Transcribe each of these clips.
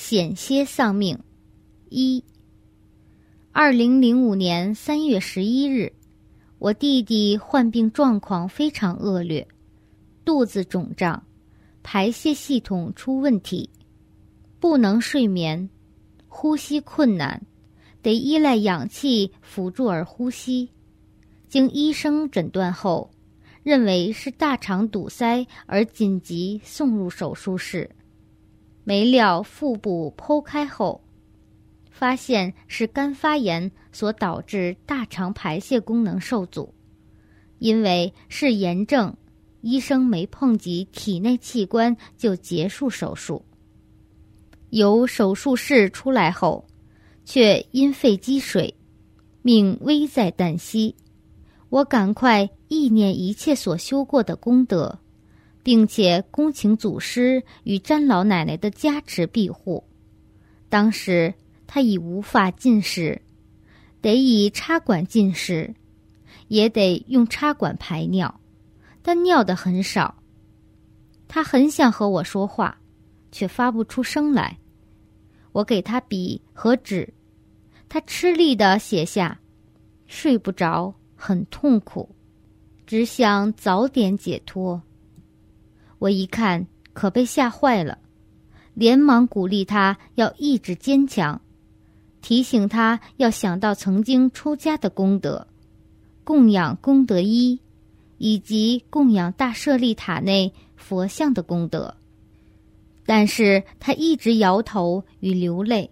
险些丧命。一，二零零五年三月十一日，我弟弟患病状况非常恶劣，肚子肿胀，排泄系统出问题，不能睡眠，呼吸困难，得依赖氧气辅助而呼吸。经医生诊断后，认为是大肠堵塞，而紧急送入手术室。没料腹部剖开后，发现是肝发炎所导致大肠排泄功能受阻。因为是炎症，医生没碰及体内器官就结束手术。由手术室出来后，却因肺积水，命危在旦夕。我赶快意念一切所修过的功德，并且恭请祖师与詹老奶奶的加持庇护。当时他已无法进食，得以插管进食，也得用插管排尿，但尿的很少。他很想和我说话，却发不出声来。我给他笔和纸，他吃力的写下：“睡不着。”很痛苦，只想早点解脱。我一看，可被吓坏了，连忙鼓励他要意志坚强，提醒他要想到曾经出家的功德，供养功德一，以及供养大舍利塔内佛像的功德。但是他一直摇头与流泪。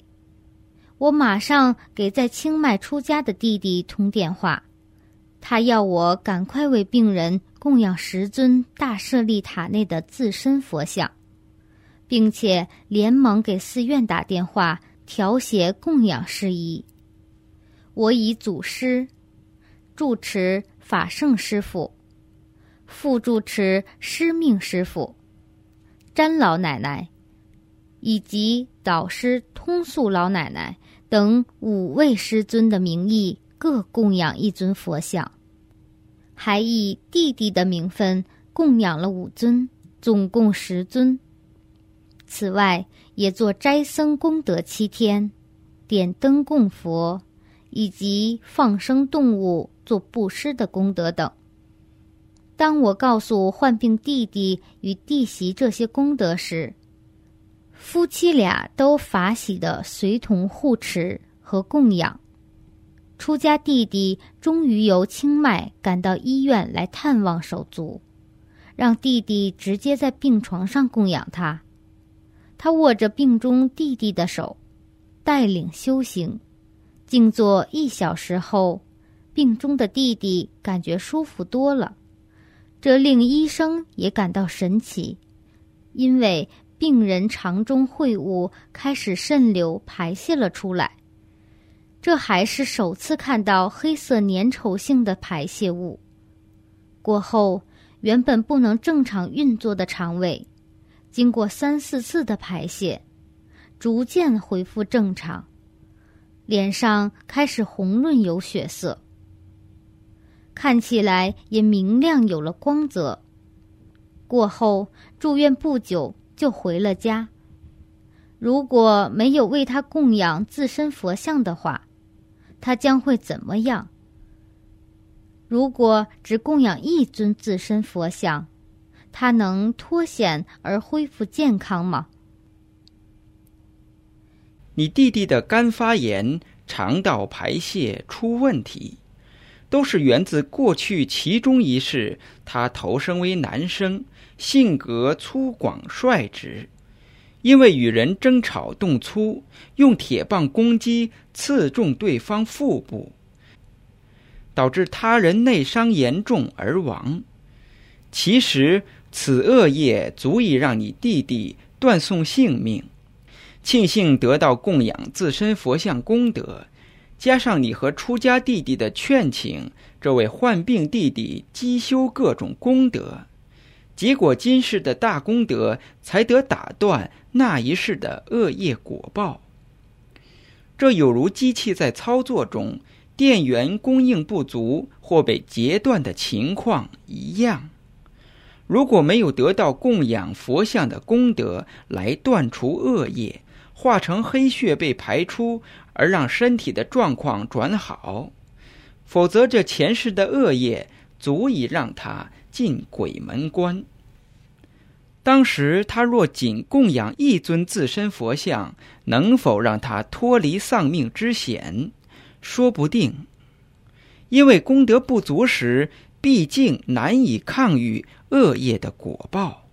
我马上给在清迈出家的弟弟通电话。他要我赶快为病人供养十尊大舍利塔内的自身佛像，并且连忙给寺院打电话调协供养事宜。我以祖师、住持法圣师傅、副住持师命师傅、詹老奶奶以及导师通素老奶奶等五位师尊的名义。各供养一尊佛像，还以弟弟的名分供养了五尊，总共十尊。此外，也做斋僧功德七天，点灯供佛，以及放生动物做布施的功德等。当我告诉患病弟弟与弟媳这些功德时，夫妻俩都法喜的随同护持和供养。出家弟弟终于由清迈赶到医院来探望手足，让弟弟直接在病床上供养他。他握着病中弟弟的手，带领修行，静坐一小时后，病中的弟弟感觉舒服多了。这令医生也感到神奇，因为病人肠中秽物开始渗流排泄了出来。这还是首次看到黑色粘稠性的排泄物。过后，原本不能正常运作的肠胃，经过三四次的排泄，逐渐恢复正常，脸上开始红润有血色，看起来也明亮有了光泽。过后住院不久就回了家。如果没有为他供养自身佛像的话，他将会怎么样？如果只供养一尊自身佛像，他能脱险而恢复健康吗？你弟弟的肝发炎、肠道排泄出问题，都是源自过去其中一世他投生为男生，性格粗犷率直。因为与人争吵动粗，用铁棒攻击刺中对方腹部，导致他人内伤严重而亡。其实此恶业足以让你弟弟断送性命。庆幸得到供养自身佛像功德，加上你和出家弟弟的劝请，这位患病弟弟积修各种功德。结果今世的大功德才得打断那一世的恶业果报。这有如机器在操作中电源供应不足或被截断的情况一样。如果没有得到供养佛像的功德来断除恶业，化成黑血被排出，而让身体的状况转好。否则，这前世的恶业足以让他进鬼门关。当时他若仅供养一尊自身佛像，能否让他脱离丧命之险？说不定。因为功德不足时，毕竟难以抗御恶业的果报。